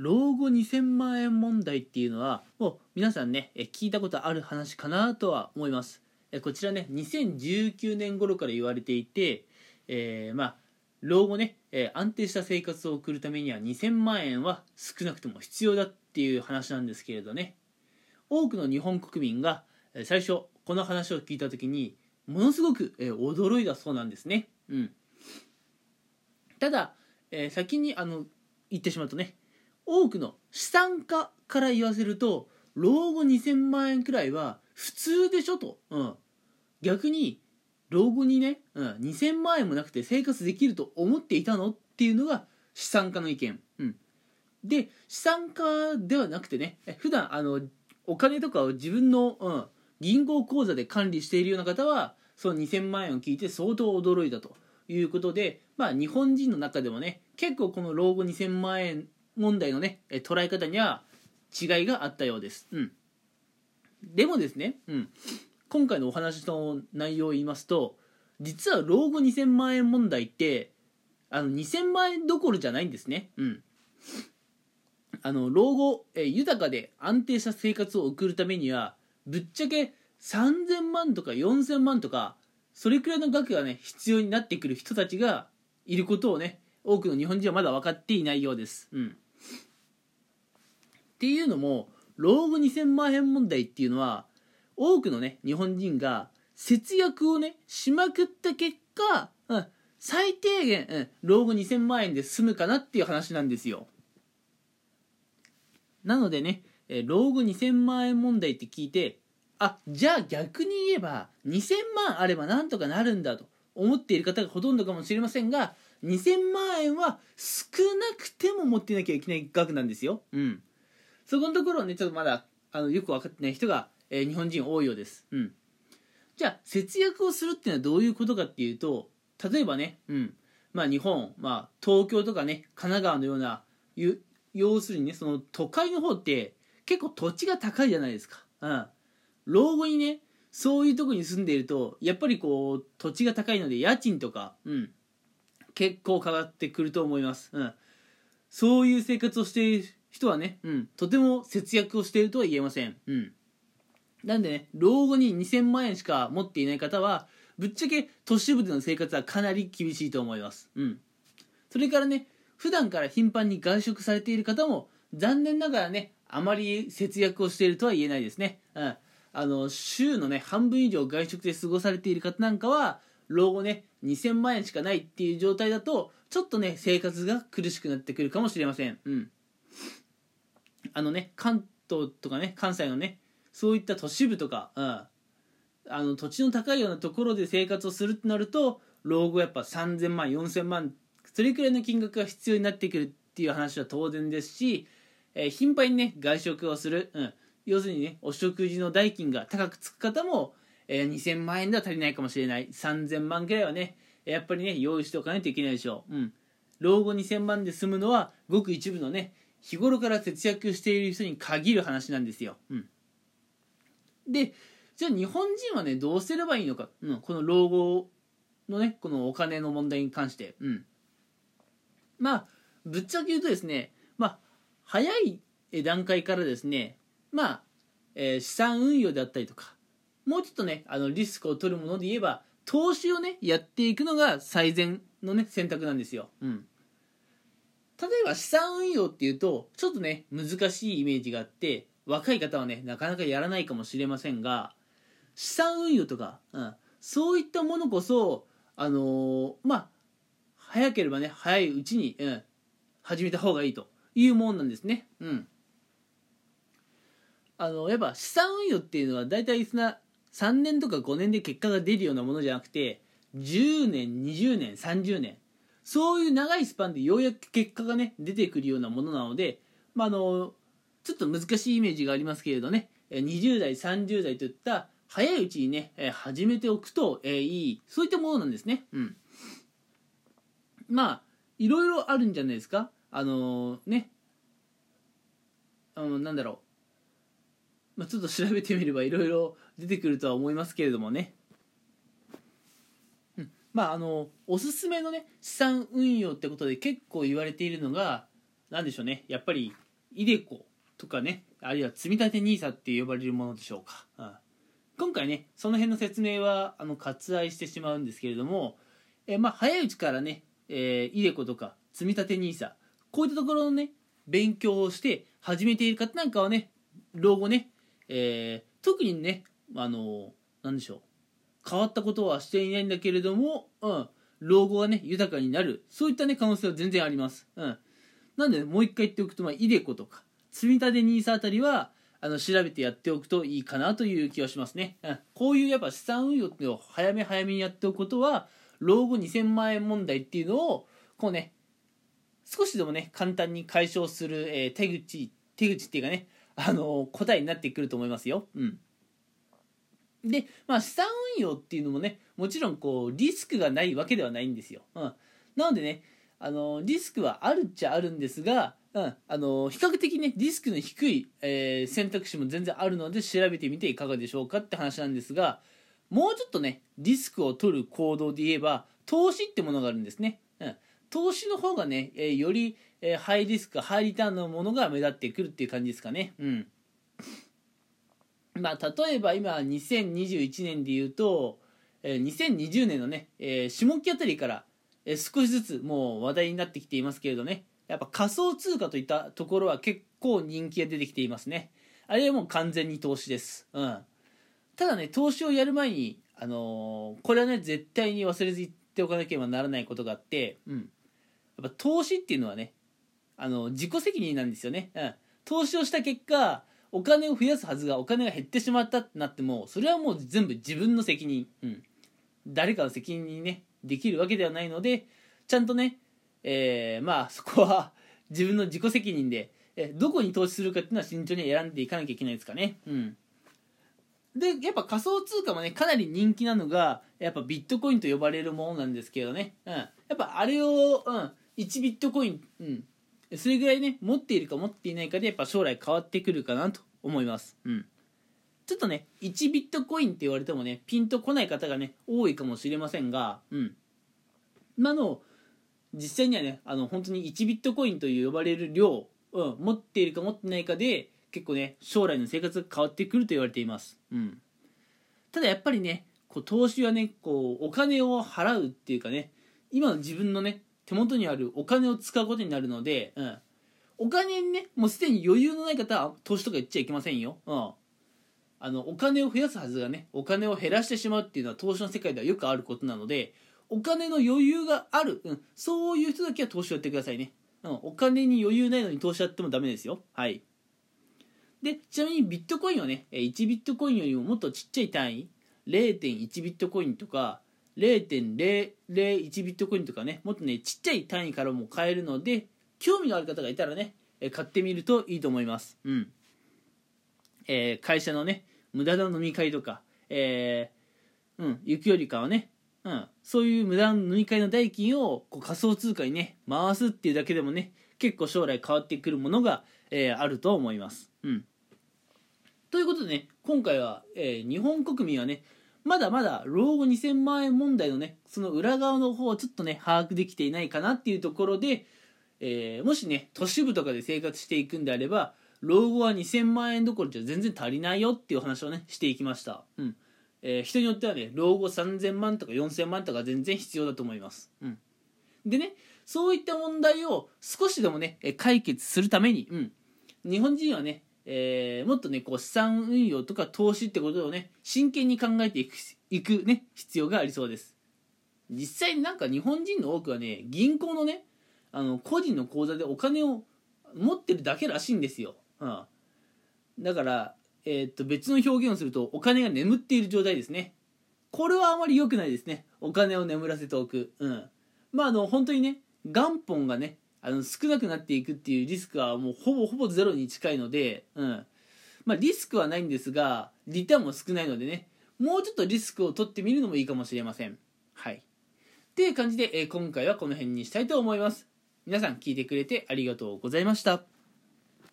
老後2000万円問題っていうのはもう皆さんね聞いたことある話かなとは思います。こちらね2019年頃から言われていて、えー、まあ老後ね、え安定した生活を送るためには2000万円は少なくとも必要だっていう話なんですけれどね。多くの日本国民が最初この話を聞いた時にものすごく驚いたそうなんですね。うん、ただ、え、先にあの言ってしまうとね多くの資産家から言わせると老後2000万円くらいは普通でしょと、うん、逆に老後にね、うん、2000万円もなくて生活できると思っていたの？っていうのが資産家の意見、うん、で資産家ではなくてね普段あのお金とかを自分の、うん、銀行口座で管理しているような方はその2000万円を聞いて相当驚いたということで、まあ、日本人の中でもね結構この老後2000万円問題のね捉え方には違いがあったようです。うん、でもですね、うん、今回のお話の内容を言いますと実は老後2000万円問題ってあの2000万円どころじゃないんですね。うん、あの老後、え豊かで安定した生活を送るためにはぶっちゃけ3000万とか4000万とかそれくらいの額がね必要になってくる人たちがいることをね多くの日本人はまだ分かっていないようです。うん、っていうのも老後2000万円問題っていうのは多くのね日本人が節約をねしまくった結果、うん、最低限、うん、老後2000万円で済むかなっていう話なんですよなのでね、え老後2000万円問題って聞いてあじゃあ逆に言えば2000万あればなんとかなるんだと思っている方がほとんどかもしれませんが2000万円は少なくても持っていなきゃいけない額なんですよ。うん。そこのところをね、ちょっとまだあのよく分かってない人がえー、日本人多いようです。うん。じゃあ、節約をするっていうのはどういうことかっていうと、例えばね、うん。まあ日本、まあ東京とかね、神奈川のような、要するにね、その都会の方って結構土地が高いじゃないですか。うん。老後にね、そういうとこに住んでいると、やっぱりこう、土地が高いので家賃とか、うん。結構かかってくると思います。うん。そういう生活をして人はね、うん。とても節約をしているとは言えません。うん。なんでね、老後に2000万円しか持っていない方は、ぶっちゃけ都市部での生活はかなり厳しいと思います。うん。それからね、普段から頻繁に外食されている方も、残念ながらね、あまり節約をしているとは言えないですね。うん。あの、週のね、半分以上外食で過ごされている方なんかは、老後ね、2000万円しかないっていう状態だと、ちょっとね、生活が苦しくなってくるかもしれません。うん。あのね、関東とかね、関西のね、そういった都市部とか、うん、あの土地の高いようなところで生活をするとなると老後やっぱ3000万4000万それくらいの金額が必要になってくるっていう話は当然ですし、えー、頻繁にね外食をする、うん、要するにねお食事の代金が高くつく方も、えー、2000万円では足りないかもしれない。3000万ぐらいはねやっぱりね用意しておかないといけないでしょう、うん、老後2000万で済むのはごく一部のね日頃から節約している人に限る話なんですよ、うん。でじゃあ日本人はねどうすればいいのか、うん、この老後のねこのお金の問題に関して、うん、まあぶっちゃけ言うとですねまあ早い段階からですねまあ、えー、資産運用であったりとかもうちょっとねあのリスクを取るもので言えば投資をねやっていくのが最善のね選択なんですよ、うん、例えば資産運用っていうとちょっとね難しいイメージがあって若い方はねなかなかやらないかもしれませんが資産運用とか、うん、そういったものこそあのー、まあ早ければね早いうちに、うん、始めた方がいいというもんなんですね。うんあのやっぱ資産運用っていうのは大体3年とか5年で結果が出るようなものじゃなくて10年20年30年そういう長いスパンでようやく結果がね出てくるようなものなので、まあ、あのちょっと難しいイメージがありますけれどね20代30代といった早いうちにね始めておくといいそういったものなんですね。うん。まあいろいろあるんじゃないですか。あの、ね。あのなんだろう、まあ、ちょっと調べてみればいろいろ出てくるとは思いますけれどもね。まああのおすすめのね資産運用ってことで結構言われているのが何でしょうね。やっぱりイデコとかねあるいは積立 NISA って呼ばれるものでしょうか、うん、今回ねその辺の説明はあの割愛してしまうんですけれども、えまあ、早いうちからね、えー、イデコとか積立 NISA こういったところのね勉強をして始めている方なんかはね老後ね、えー、特にねあの何でしょう。変わったことはしていないんだけれども、うん、老後がね豊かになる。そういったね可能性は全然あります、うん、なんで、ね、もう一回言っておくと、まあ、イデコとか積み立て NISA あたりはあの調べてやっておくといいかなという気はしますね、うん、こういうやっぱ資産運用っていうのを早め早めにやっておくことは老後2000万円問題っていうのをこうね少しでもね簡単に解消する、えー、手口手口っていうかねあのー、答えになってくると思いますよ。うん。で、まあ、資産運用っていうのもねもちろんこうリスクがないわけではないんですよ、うん、なのでねあのリスクはあるっちゃあるんですが、うん、あの比較的ねリスクの低い、えー、選択肢も全然あるので調べてみていかがでしょうかって話なんですがもうちょっとねリスクを取る行動で言えば投資ってものがあるんですね、うん、投資の方がね、えー、より、えー、ハイリスクハイリターンのものが目立ってくるっていう感じですかね。うん。まあ、例えば今2021年で言うと、えー、2020年のね、えー、下期あたりから、えー、少しずつもう話題になってきていますけれどねやっぱ仮想通貨といったところは結構人気が出てきていますね。あれはもう完全に投資です、うん、ただね投資をやる前に、あのー、これはね絶対に忘れず言っておかなければならないことがあって、うん、やっぱ投資っていうのはねあの自己責任なんですよね、うん、投資をした結果お金を増やすはずがお金が減ってしまったってなってもそれはもう全部自分の責任、うん、誰かの責任にねできるわけではないのでちゃんとね、えー、まあそこは自分の自己責任で、えどこに投資するかっていうのは慎重に選んでいかなきゃいけないですかね。うん。でやっぱ仮想通貨もねかなり人気なのがやっぱビットコインと呼ばれるものなんですけどね、うん、やっぱあれを、うん、1ビットコイン、うん、それぐらいね持っているか持っていないかでやっぱ将来変わってくるかなと思います。うん。ちょっとね1ビットコインって言われてもねピンとこない方がね多いかもしれませんがうん。今の実際にはねあの本当に1ビットコインと呼ばれる量、うん、持っているか持ってないかで結構ね将来の生活が変わってくると言われています、うん、ただやっぱりねこう投資はねこうお金を払うっていうかね今の自分のね手元にあるお金を使うことになるので、うん、お金にねもうすでに余裕のない方は投資とか言っちゃいけませんよ、うん、あのお金を増やすはずがねお金を減らしてしまうっていうのは投資の世界ではよくあることなのでお金の余裕がある、うん、そういう人だけは投資をやってくださいね、うん、お金に余裕ないのに投資やってもダメですよ。はい。でちなみにビットコインはね1ビットコインよりももっとちっちゃい単位0.1ビットコインとか0.001ビットコインとかねもっとねちっちゃい単位からも買えるので興味のある方がいたらね買ってみるといいと思います。うん。えー、会社のね無駄な飲み会とかえー、うん行くよりかはねうん、そういう無駄な飲み会の代金をこう仮想通貨にね回すっていうだけでもね結構将来変わってくるものが、えー、あると思います。うん、ということでね今回は、えー、日本国民はねまだまだ老後2000万円問題のね、その裏側の方をちょっとね、把握できていないかなっていうところで、えー、もしね、都市部とかで生活していくんであれば、老後は2000万円どころじゃ全然足りないよっていう話をね、していきました。うん。えー、人によってはね、老後3000万とか4000万とか全然必要だと思います。うん。でね、そういった問題を少しでもね、解決するために、うん。日本人はね、えー、もっとねこう資産運用とか投資ってことをね真剣に考えていくいくね必要がありそうです。実際になんか日本人の多くはね銀行のねあの個人の口座でお金を持ってるだけらしいんですよ、うん、だから、えー、っと別の表現をするとお金が眠っている状態ですね。これはあまり良くないですね。お金を眠らせておく。うん。まああの本当にね元本がねあの少なくなっていくっていうリスクはもうほぼほぼゼロに近いので、うん。まあ、リスクはないんですがリターンも少ないのでねもうちょっとリスクを取ってみるのもいいかもしれません。はい。っていう感じで、え、今回はこの辺にしたいと思います。皆さん聞いてくれてありがとうございました。